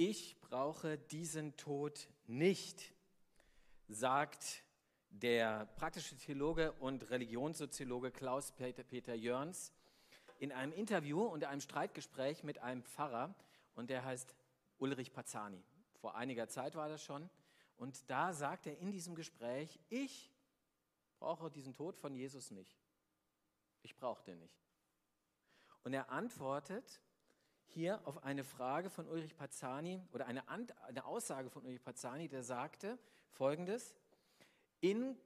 Ich brauche diesen Tod nicht, sagt der praktische Theologe und Religionssoziologe Klaus Peter, Peter Jörns in einem Interview und einem Streitgespräch mit einem Pfarrer und der heißt Ulrich Pazzani. Vor einiger Zeit war das schon. Und da sagt er in diesem Gespräch, ich brauche diesen Tod von Jesus nicht. Ich brauche den nicht. Und er antwortet, hier auf eine Frage von Ulrich Pazzani oder eine, eine Aussage von Ulrich Pazzani, der sagte folgendes: in,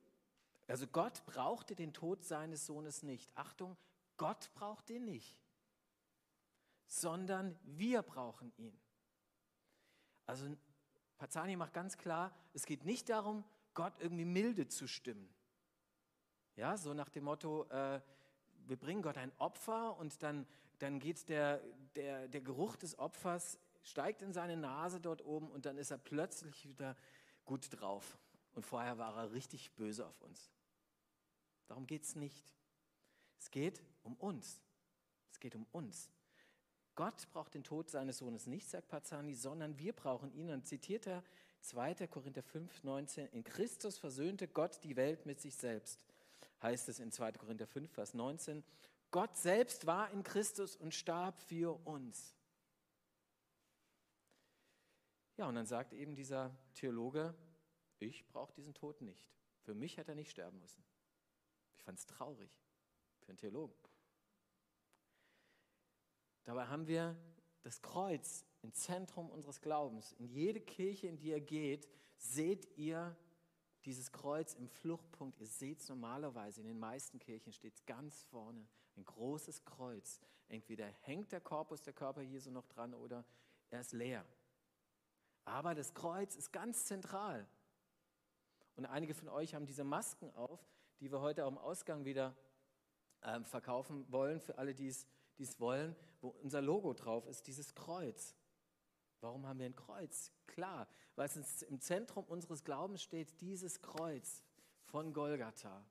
Also Gott brauchte den Tod seines Sohnes nicht. Achtung, Gott braucht ihn nicht, sondern wir brauchen ihn. Also Pazzani macht ganz klar, es geht nicht darum, Gott irgendwie milde zu stimmen. Ja, so nach dem Motto, äh, wir bringen Gott ein Opfer und dann, dann geht der, der, der Geruch des Opfers, steigt in seine Nase dort oben und dann ist er plötzlich wieder gut drauf. Und vorher war er richtig böse auf uns. Darum geht es nicht. Es geht um uns. Es geht um uns. Gott braucht den Tod seines Sohnes nicht, sagt Pazzani, sondern wir brauchen ihn. Und zitiert er 2. Korinther 5, 19, in Christus versöhnte Gott die Welt mit sich selbst heißt es in 2. Korinther 5, Vers 19, Gott selbst war in Christus und starb für uns. Ja, und dann sagt eben dieser Theologe, ich brauche diesen Tod nicht. Für mich hätte er nicht sterben müssen. Ich fand es traurig für einen Theologen. Dabei haben wir das Kreuz im Zentrum unseres Glaubens. In jede Kirche, in die ihr geht, seht ihr dieses Kreuz im Fluchtpunkt, ihr seht es normalerweise, in den meisten Kirchen steht es ganz vorne, ein großes Kreuz. Entweder hängt der Korpus, der Körper Jesu noch dran oder er ist leer. Aber das Kreuz ist ganz zentral. Und einige von euch haben diese Masken auf, die wir heute am Ausgang wieder äh, verkaufen wollen, für alle, die es wollen, wo unser Logo drauf ist, dieses Kreuz. Warum haben wir ein Kreuz? Klar, weil es im Zentrum unseres Glaubens steht, dieses Kreuz von Golgatha.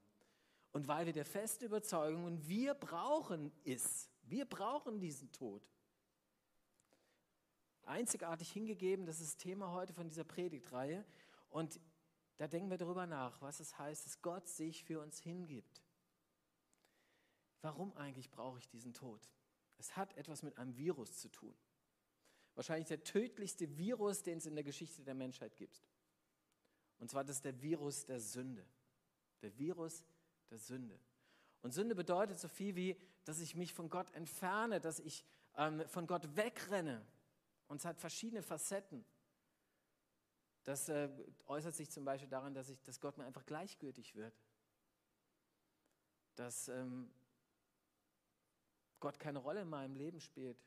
Und weil wir der festen Überzeugung, und wir brauchen es, wir brauchen diesen Tod. Einzigartig hingegeben, das ist das Thema heute von dieser Predigtreihe. Und da denken wir darüber nach, was es heißt, dass Gott sich für uns hingibt. Warum eigentlich brauche ich diesen Tod? Es hat etwas mit einem Virus zu tun wahrscheinlich der tödlichste Virus, den es in der Geschichte der Menschheit gibt. Und zwar das ist der Virus der Sünde. Der Virus der Sünde. Und Sünde bedeutet so viel wie, dass ich mich von Gott entferne, dass ich ähm, von Gott wegrenne. Und es hat verschiedene Facetten. Das äh, äußert sich zum Beispiel daran, dass, ich, dass Gott mir einfach gleichgültig wird. Dass ähm, Gott keine Rolle in meinem Leben spielt.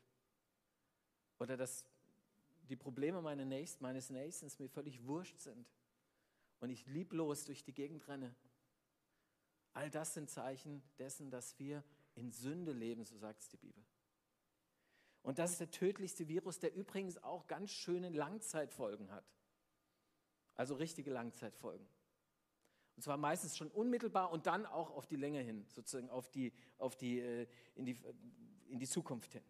Oder dass die Probleme meine Nächsten, meines Nächsten mir völlig wurscht sind und ich lieblos durch die Gegend renne. All das sind Zeichen dessen, dass wir in Sünde leben, so sagt es die Bibel. Und das ist der tödlichste Virus, der übrigens auch ganz schöne Langzeitfolgen hat. Also richtige Langzeitfolgen. Und zwar meistens schon unmittelbar und dann auch auf die Länge hin, sozusagen auf die, auf die, äh, in, die, in die Zukunft hin.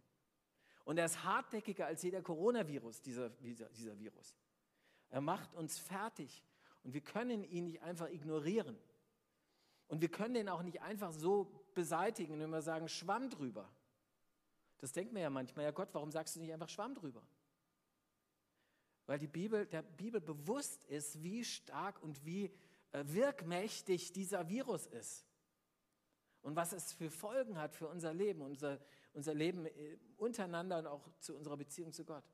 Und er ist hartnäckiger als jeder Coronavirus, dieser, dieser Virus. Er macht uns fertig und wir können ihn nicht einfach ignorieren. Und wir können den auch nicht einfach so beseitigen, wenn wir sagen, Schwamm drüber. Das denkt man ja manchmal, ja Gott, warum sagst du nicht einfach Schwamm drüber? Weil die Bibel, der Bibel bewusst ist, wie stark und wie äh, wirkmächtig dieser Virus ist und was es für Folgen hat für unser Leben, unser, unser Leben äh, untereinander und auch zu unserer Beziehung zu Gott.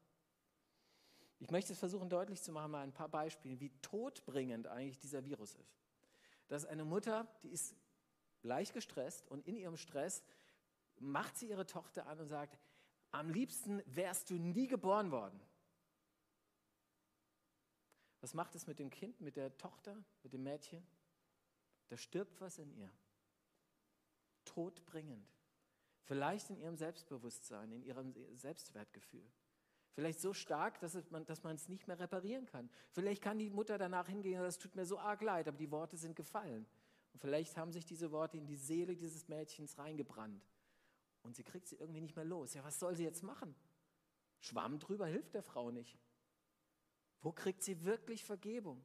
Ich möchte es versuchen deutlich zu machen, mal ein paar Beispiele, wie todbringend eigentlich dieser Virus ist. Das ist eine Mutter, die ist leicht gestresst und in ihrem Stress macht sie ihre Tochter an und sagt, am liebsten wärst du nie geboren worden. Was macht es mit dem Kind, mit der Tochter, mit dem Mädchen? Da stirbt was in ihr todbringend. Vielleicht in ihrem Selbstbewusstsein, in ihrem Selbstwertgefühl. Vielleicht so stark, dass, man, dass man es nicht mehr reparieren kann. Vielleicht kann die Mutter danach hingehen, das tut mir so arg leid, aber die Worte sind gefallen. Und vielleicht haben sich diese Worte in die Seele dieses Mädchens reingebrannt. Und sie kriegt sie irgendwie nicht mehr los. Ja, was soll sie jetzt machen? Schwamm drüber hilft der Frau nicht. Wo kriegt sie wirklich Vergebung?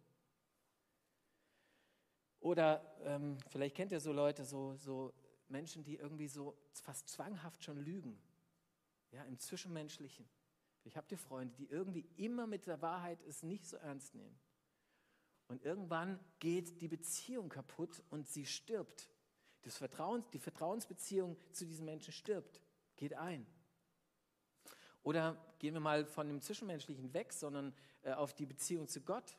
Oder ähm, vielleicht kennt ihr so Leute, so, so Menschen, die irgendwie so fast zwanghaft schon lügen. Ja, im Zwischenmenschlichen. Ich habe die Freunde, die irgendwie immer mit der Wahrheit es nicht so ernst nehmen. Und irgendwann geht die Beziehung kaputt und sie stirbt. Das Vertrauens, die Vertrauensbeziehung zu diesen Menschen stirbt, geht ein. Oder gehen wir mal von dem Zwischenmenschlichen weg, sondern äh, auf die Beziehung zu Gott.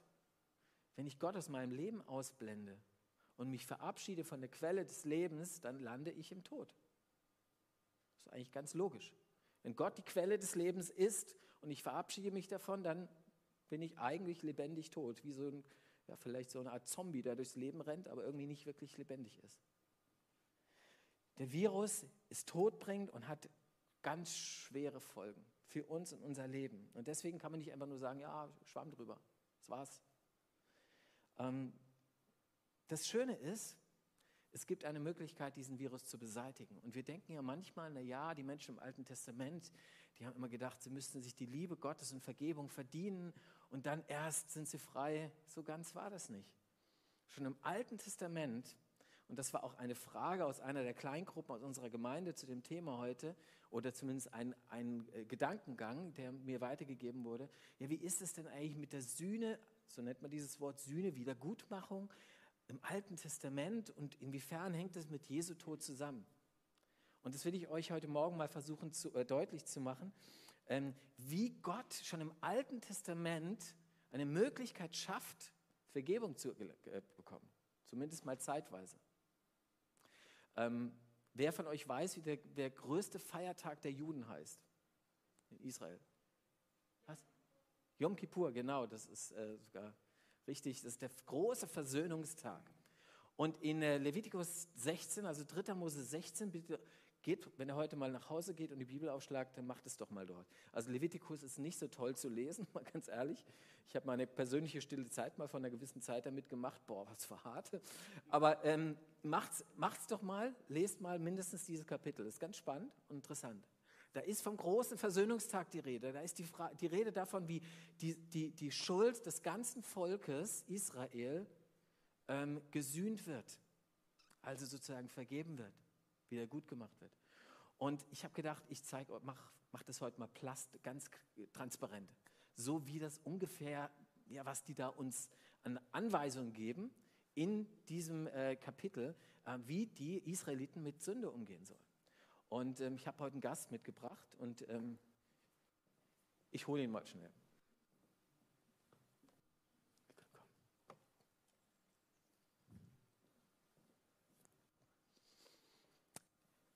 Wenn ich Gott aus meinem Leben ausblende und mich verabschiede von der Quelle des Lebens, dann lande ich im Tod. Das ist eigentlich ganz logisch. Wenn Gott die Quelle des Lebens ist und ich verabschiede mich davon, dann bin ich eigentlich lebendig tot, wie so ein, ja, vielleicht so eine Art Zombie, der durchs Leben rennt, aber irgendwie nicht wirklich lebendig ist. Der Virus ist todbringend und hat ganz schwere Folgen für uns und unser Leben. Und deswegen kann man nicht einfach nur sagen, ja, schwamm drüber, das war's. Ähm, das Schöne ist, es gibt eine Möglichkeit, diesen Virus zu beseitigen. Und wir denken ja manchmal, na ja, die Menschen im Alten Testament, die haben immer gedacht, sie müssten sich die Liebe Gottes und Vergebung verdienen und dann erst sind sie frei. So ganz war das nicht. Schon im Alten Testament, und das war auch eine Frage aus einer der Kleingruppen aus unserer Gemeinde zu dem Thema heute, oder zumindest ein, ein äh, Gedankengang, der mir weitergegeben wurde. Ja, wie ist es denn eigentlich mit der Sühne, so nennt man dieses Wort Sühne, Wiedergutmachung? Im Alten Testament und inwiefern hängt es mit Jesu Tod zusammen? Und das will ich euch heute Morgen mal versuchen zu, äh, deutlich zu machen, ähm, wie Gott schon im Alten Testament eine Möglichkeit schafft, Vergebung zu äh, bekommen, zumindest mal zeitweise. Ähm, wer von euch weiß, wie der, der größte Feiertag der Juden heißt in Israel? Was? Yom Kippur, genau, das ist äh, sogar Richtig, das ist der große Versöhnungstag. Und in äh, Levitikus 16, also 3. Mose 16, bitte geht, wenn er heute mal nach Hause geht und die Bibel aufschlagt, dann macht es doch mal dort. Also Levitikus ist nicht so toll zu lesen, mal ganz ehrlich. Ich habe meine persönliche stille Zeit mal von einer gewissen Zeit damit gemacht. Boah, was für harte. Aber ähm, macht's, macht's doch mal, lest mal mindestens dieses Kapitel. Das ist ganz spannend und interessant. Da ist vom großen Versöhnungstag die Rede. Da ist die, Fra die Rede davon, wie die, die, die Schuld des ganzen Volkes Israel ähm, gesühnt wird. Also sozusagen vergeben wird, wieder gut gemacht wird. Und ich habe gedacht, ich zeige, mach, mach das heute mal plast, ganz transparent. So wie das ungefähr, ja, was die da uns an Anweisungen geben in diesem äh, Kapitel, äh, wie die Israeliten mit Sünde umgehen sollen. Und ähm, ich habe heute einen Gast mitgebracht und ähm, ich hole ihn mal schnell.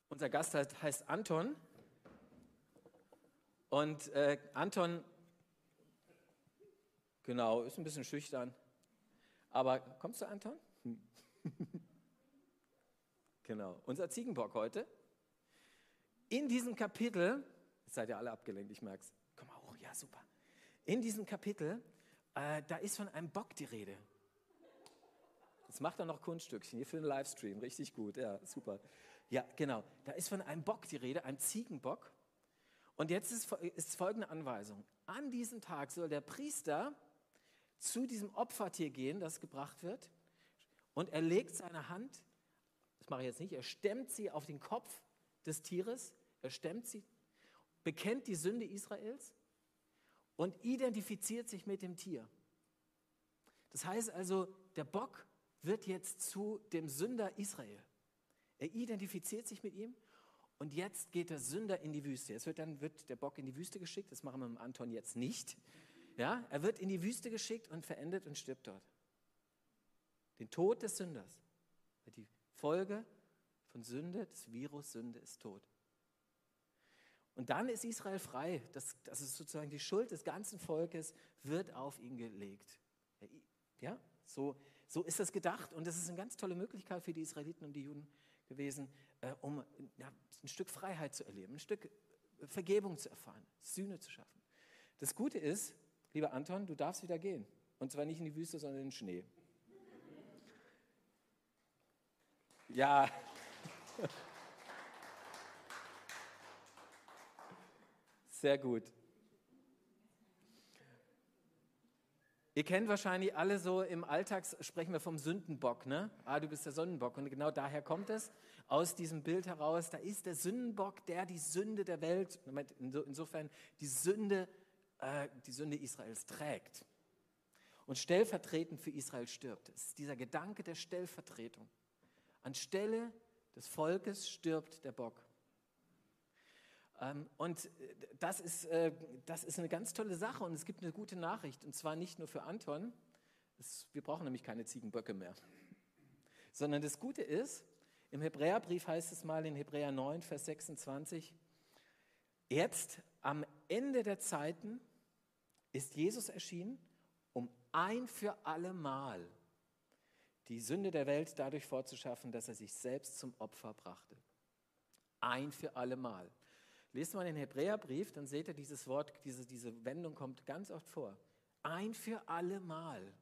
Unser Gast heißt, Anton. Und äh, Anton, genau, ist ein bisschen schüchtern. Aber kommst du, Anton? genau, unser Ziegenbock heute. In diesem Kapitel, jetzt seid ihr alle abgelenkt, ich merke es. Komm mal hoch, ja, super. In diesem Kapitel, äh, da ist von einem Bock die Rede. Jetzt macht er noch Kunststückchen hier für den Livestream, richtig gut, ja, super. Ja, genau. Da ist von einem Bock die Rede, einem Ziegenbock. Und jetzt ist, ist folgende Anweisung. An diesem Tag soll der Priester zu diesem Opfertier gehen, das gebracht wird, und er legt seine Hand, das mache ich jetzt nicht, er stemmt sie auf den Kopf des Tieres er stemmt sie, bekennt die Sünde Israels und identifiziert sich mit dem Tier. Das heißt also, der Bock wird jetzt zu dem Sünder Israel. Er identifiziert sich mit ihm und jetzt geht der Sünder in die Wüste. Jetzt wird dann wird der Bock in die Wüste geschickt. Das machen wir mit Anton jetzt nicht. Ja, er wird in die Wüste geschickt und verendet und stirbt dort. Den Tod des Sünders. Die Folge von Sünde, des Virus Sünde ist Tod. Und dann ist Israel frei. Das, das ist sozusagen die Schuld des ganzen Volkes, wird auf ihn gelegt. Ja, so, so ist das gedacht. Und das ist eine ganz tolle Möglichkeit für die Israeliten und die Juden gewesen, äh, um ja, ein Stück Freiheit zu erleben, ein Stück Vergebung zu erfahren, Sühne zu schaffen. Das Gute ist, lieber Anton, du darfst wieder gehen. Und zwar nicht in die Wüste, sondern in den Schnee. Ja. Sehr gut. Ihr kennt wahrscheinlich alle so im Alltag, sprechen wir vom Sündenbock, ne? Ah, du bist der Sündenbock. Und genau daher kommt es, aus diesem Bild heraus, da ist der Sündenbock, der die Sünde der Welt, insofern die Sünde, äh, die Sünde Israels trägt. Und stellvertretend für Israel stirbt. Es ist dieser Gedanke der Stellvertretung. Anstelle des Volkes stirbt der Bock. Ähm, und äh, das ist, äh, das ist eine ganz tolle Sache und es gibt eine gute Nachricht und zwar nicht nur für Anton, es, wir brauchen nämlich keine Ziegenböcke mehr, sondern das Gute ist, im Hebräerbrief heißt es mal in Hebräer 9, Vers 26, jetzt am Ende der Zeiten ist Jesus erschienen, um ein für alle Mal die Sünde der Welt dadurch fortzuschaffen, dass er sich selbst zum Opfer brachte. Ein für alle Mal. Lest mal den Hebräerbrief, dann seht ihr dieses Wort, diese, diese Wendung kommt ganz oft vor. Ein für alle Mal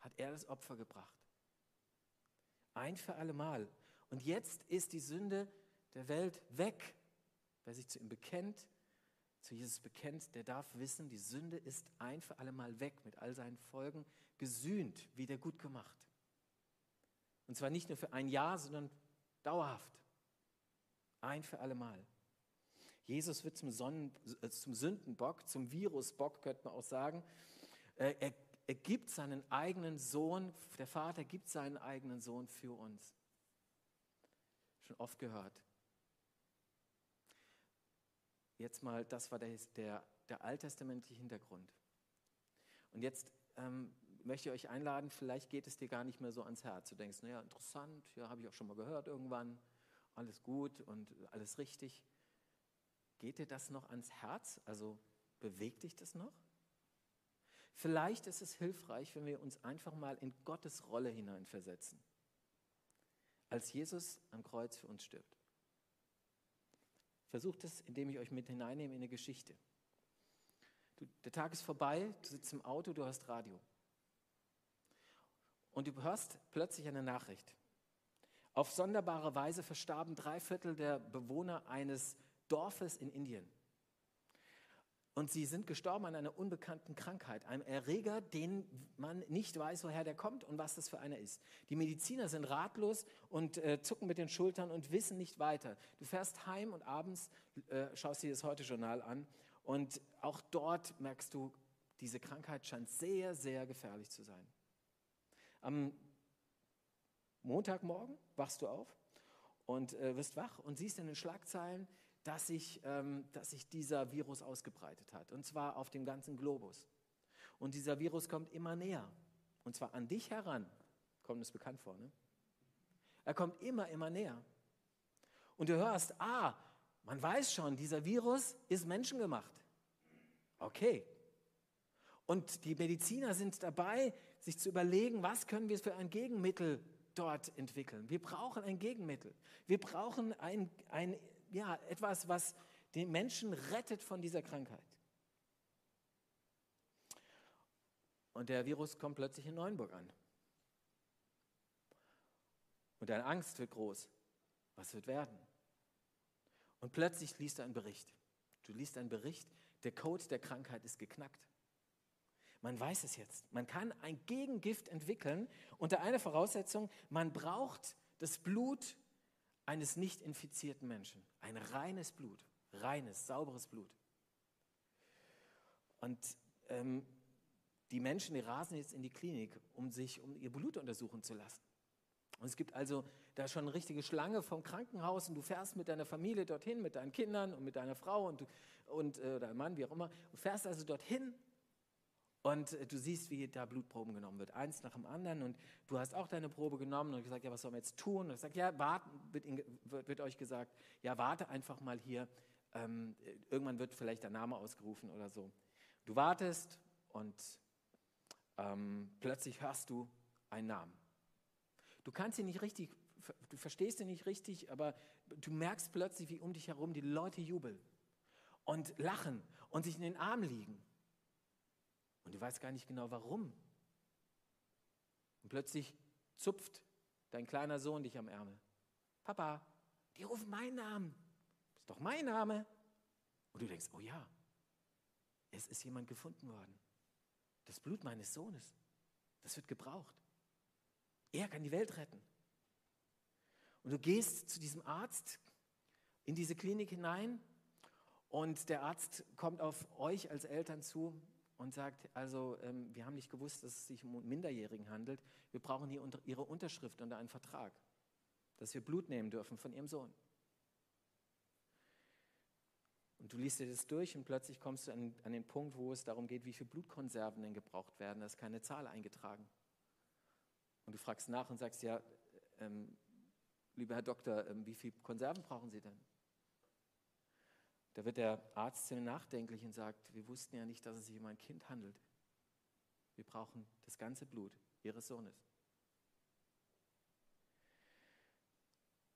hat er das Opfer gebracht. Ein für alle Mal. Und jetzt ist die Sünde der Welt weg. Wer sich zu ihm bekennt, zu Jesus bekennt, der darf wissen, die Sünde ist ein für alle Mal weg, mit all seinen Folgen gesühnt, wieder gut gemacht. Und zwar nicht nur für ein Jahr, sondern dauerhaft. Ein für alle Mal. Jesus wird zum, Sonnen, äh, zum Sündenbock, zum Virusbock, könnte man auch sagen. Äh, er, er gibt seinen eigenen Sohn, der Vater gibt seinen eigenen Sohn für uns. Schon oft gehört. Jetzt mal, das war der, der, der alttestamentliche Hintergrund. Und jetzt ähm, möchte ich euch einladen, vielleicht geht es dir gar nicht mehr so ans Herz. Du denkst, naja, interessant, ja, habe ich auch schon mal gehört irgendwann alles gut und alles richtig. Geht dir das noch ans Herz? Also bewegt dich das noch? Vielleicht ist es hilfreich, wenn wir uns einfach mal in Gottes Rolle hineinversetzen, als Jesus am Kreuz für uns stirbt. Versucht es, indem ich euch mit hineinnehme in eine Geschichte. Du, der Tag ist vorbei, du sitzt im Auto, du hast Radio. Und du hörst plötzlich eine Nachricht. Auf sonderbare Weise verstarben drei Viertel der Bewohner eines Dorfes in Indien. Und sie sind gestorben an einer unbekannten Krankheit, einem Erreger, den man nicht weiß, woher der kommt und was das für einer ist. Die Mediziner sind ratlos und äh, zucken mit den Schultern und wissen nicht weiter. Du fährst heim und abends äh, schaust dir das Heute-Journal an und auch dort merkst du, diese Krankheit scheint sehr, sehr gefährlich zu sein. Am Montagmorgen wachst du auf und äh, wirst wach und siehst in den Schlagzeilen, dass sich, ähm, dass sich dieser Virus ausgebreitet hat. Und zwar auf dem ganzen Globus. Und dieser Virus kommt immer näher. Und zwar an dich heran. Kommt es bekannt vor, ne? Er kommt immer, immer näher. Und du hörst, ah, man weiß schon, dieser Virus ist menschengemacht. Okay. Und die Mediziner sind dabei, sich zu überlegen, was können wir für ein Gegenmittel dort entwickeln. Wir brauchen ein Gegenmittel. Wir brauchen ein, ein, ja, etwas, was den Menschen rettet von dieser Krankheit. Und der Virus kommt plötzlich in Neuenburg an. Und deine Angst wird groß. Was wird werden? Und plötzlich liest du einen Bericht. Du liest einen Bericht, der Code der Krankheit ist geknackt. Man weiß es jetzt. Man kann ein Gegengift entwickeln unter einer Voraussetzung, man braucht das Blut eines nicht infizierten Menschen. Ein reines Blut, reines, sauberes Blut. Und ähm, die Menschen, die rasen jetzt in die Klinik, um sich um ihr Blut untersuchen zu lassen. Und es gibt also da schon eine richtige Schlange vom Krankenhaus und du fährst mit deiner Familie dorthin, mit deinen Kindern und mit deiner Frau und, und äh, deinem Mann, wie auch immer. Du fährst also dorthin und äh, du siehst, wie da Blutproben genommen wird, eins nach dem anderen. Und du hast auch deine Probe genommen und gesagt, ja, was sollen wir jetzt tun? Und ich sage, ja, warten, wird, wird, wird, euch gesagt, ja, warte einfach mal hier. Ähm, irgendwann wird vielleicht der Name ausgerufen oder so. Du wartest und ähm, plötzlich hörst du einen Namen. Du kannst ihn nicht richtig, du verstehst ihn nicht richtig, aber du merkst plötzlich, wie um dich herum die Leute jubeln und lachen und sich in den Arm liegen. Und du weißt gar nicht genau warum. Und plötzlich zupft dein kleiner Sohn dich am Ärmel. Papa, die rufen meinen Namen. Das ist doch mein Name. Und du denkst, oh ja, es ist jemand gefunden worden. das Blut meines Sohnes, das wird gebraucht. Er kann die Welt retten. Und du gehst zu diesem Arzt in diese Klinik hinein und der Arzt kommt auf euch als Eltern zu und sagt, also ähm, wir haben nicht gewusst, dass es sich um Minderjährigen handelt. Wir brauchen hier unter, Ihre Unterschrift unter einen Vertrag, dass wir Blut nehmen dürfen von Ihrem Sohn. Und du liest dir das durch und plötzlich kommst du an, an den Punkt, wo es darum geht, wie viele Blutkonserven denn gebraucht werden. Da ist keine Zahl eingetragen. Und du fragst nach und sagst, ja, ähm, lieber Herr Doktor, ähm, wie viele Konserven brauchen Sie denn? Da wird der Arzt sehr nachdenklich und sagt, wir wussten ja nicht, dass es sich um ein Kind handelt. Wir brauchen das ganze Blut Ihres Sohnes.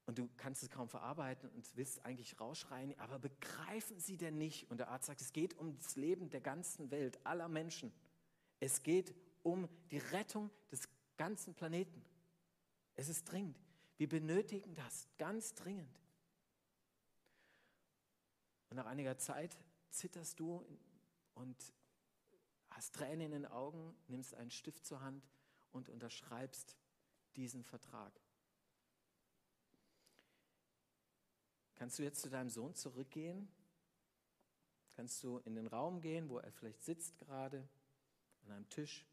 Und du kannst es kaum verarbeiten und willst eigentlich rausschreien, aber begreifen Sie denn nicht? Und der Arzt sagt, es geht um das Leben der ganzen Welt, aller Menschen. Es geht um die Rettung des ganzen Planeten. Es ist dringend. Wir benötigen das ganz dringend. Und nach einiger Zeit zitterst du und hast Tränen in den Augen, nimmst einen Stift zur Hand und unterschreibst diesen Vertrag. Kannst du jetzt zu deinem Sohn zurückgehen? Kannst du in den Raum gehen, wo er vielleicht sitzt gerade, an einem Tisch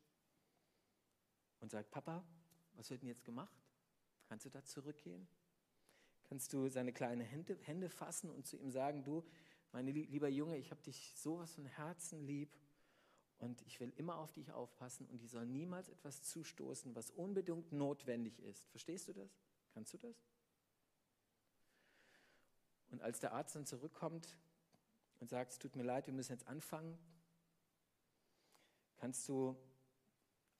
und sagt, Papa, was wird denn jetzt gemacht? Kannst du da zurückgehen? Kannst du seine kleinen Hände, Hände fassen und zu ihm sagen, du, mein lieber Junge, ich habe dich sowas von Herzen lieb und ich will immer auf dich aufpassen und die soll niemals etwas zustoßen, was unbedingt notwendig ist. Verstehst du das? Kannst du das? Und als der Arzt dann zurückkommt und sagt, es tut mir leid, wir müssen jetzt anfangen, kannst du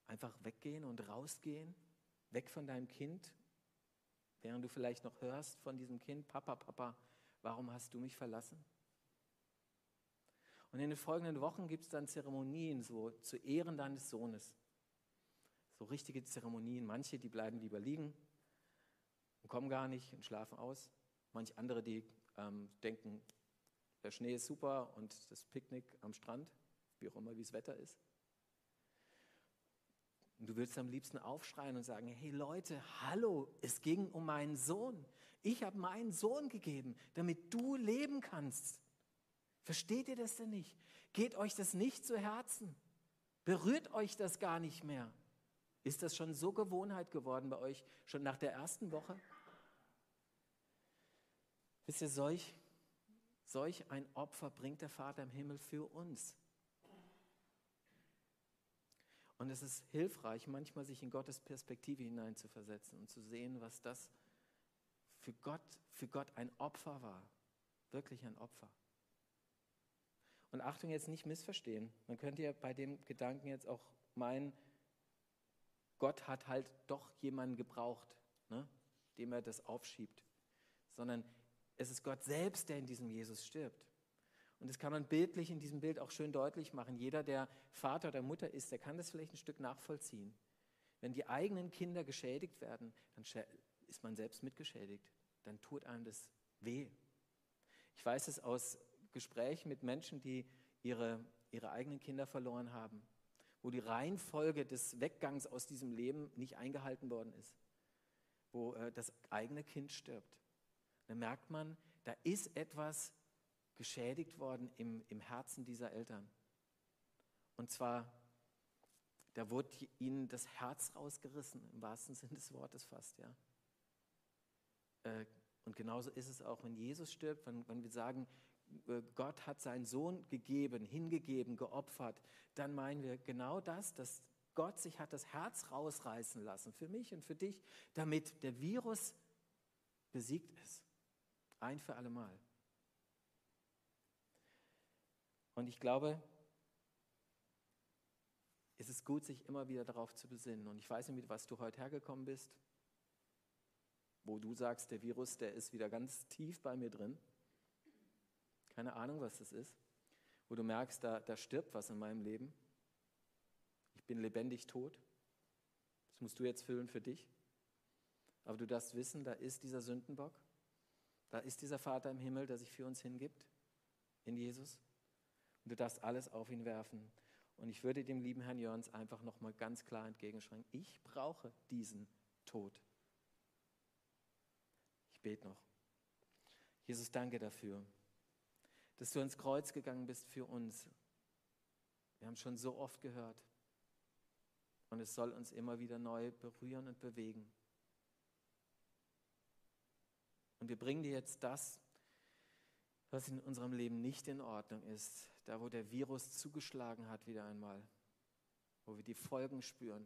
einfach weggehen und rausgehen, weg von deinem Kind, während du vielleicht noch hörst von diesem Kind, Papa, Papa, warum hast du mich verlassen? Und in den folgenden Wochen gibt es dann Zeremonien so zu Ehren deines Sohnes. So richtige Zeremonien. Manche, die bleiben lieber liegen und kommen gar nicht und schlafen aus. Manche andere, die ähm, denken, der Schnee ist super und das Picknick am Strand, wie auch immer, wie das Wetter ist. Und du würdest am liebsten aufschreien und sagen, hey Leute, hallo, es ging um meinen Sohn. Ich habe meinen Sohn gegeben, damit du leben kannst. Versteht ihr das denn nicht? Geht euch das nicht zu Herzen? Berührt euch das gar nicht mehr? Ist das schon so Gewohnheit geworden bei euch, schon nach der ersten Woche? Wisst ihr, solch, solch ein Opfer bringt der Vater im Himmel für uns. Und es ist hilfreich, manchmal sich in Gottes Perspektive hineinzuversetzen und zu sehen, was das für Gott, für Gott ein Opfer war. Wirklich ein Opfer. Und Achtung, jetzt nicht missverstehen. Man könnte ja bei dem Gedanken jetzt auch meinen, Gott hat halt doch jemanden gebraucht, ne, dem er das aufschiebt. Sondern es ist Gott selbst, der in diesem Jesus stirbt. Und das kann man bildlich in diesem Bild auch schön deutlich machen. Jeder, der Vater oder Mutter ist, der kann das vielleicht ein Stück nachvollziehen. Wenn die eigenen Kinder geschädigt werden, dann ist man selbst mitgeschädigt. Dann tut einem das weh. Ich weiß es aus Gesprächen mit Menschen, die ihre, ihre eigenen Kinder verloren haben, wo die Reihenfolge des Weggangs aus diesem Leben nicht eingehalten worden ist, wo äh, das eigene Kind stirbt. Dann merkt man, da ist etwas geschädigt worden im, im Herzen dieser Eltern. Und zwar, da wurde ihnen das Herz rausgerissen, im wahrsten Sinne des Wortes fast, ja. Äh, und genauso ist es auch, wenn Jesus stirbt, wenn, wenn wir sagen, Gott hat seinen Sohn gegeben, hingegeben, geopfert, dann meinen wir genau das, dass Gott sich hat das Herz rausreißen lassen, für mich und für dich, damit der Virus besiegt ist. Ein für alle Mal. Und ich glaube, es ist gut, sich immer wieder darauf zu besinnen. Und ich weiß nicht, mit was du heute hergekommen bist, wo du sagst, der Virus, der ist wieder ganz tief bei mir drin keine Ahnung, was das ist, wo du merkst, da, da stirbt was in meinem Leben. Ich bin lebendig tot. Das musst du jetzt füllen für dich. Aber du darfst wissen, da ist dieser Sündenbock, da ist dieser Vater im Himmel, der sich für uns hingibt, in Jesus. Und du darfst alles auf ihn werfen. Und ich würde dem lieben Herrn Jörns einfach nochmal ganz klar entgegenschreiben, ich brauche diesen Tod. Ich bete noch. Jesus, danke dafür, dass du ans Kreuz gegangen bist für uns. Wir haben schon so oft gehört. Und es soll uns immer wieder neu berühren und bewegen. Und wir bringen dir jetzt das, was in unserem Leben nicht in Ordnung ist, da wo der Virus zugeschlagen hat wieder einmal, wo wir die Folgen spüren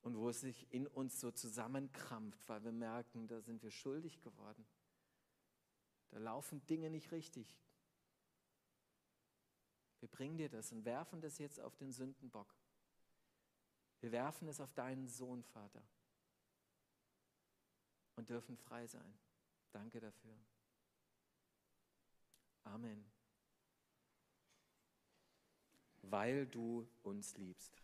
und wo es sich in uns so zusammenkrampft, weil wir merken, da sind wir schuldig geworden. Da laufen Dinge nicht richtig. Wir bringen dir das und werfen das jetzt auf den Sündenbock. Wir werfen es auf deinen Sohn, Vater. Und dürfen frei sein. Danke dafür. Amen. Weil du uns liebst.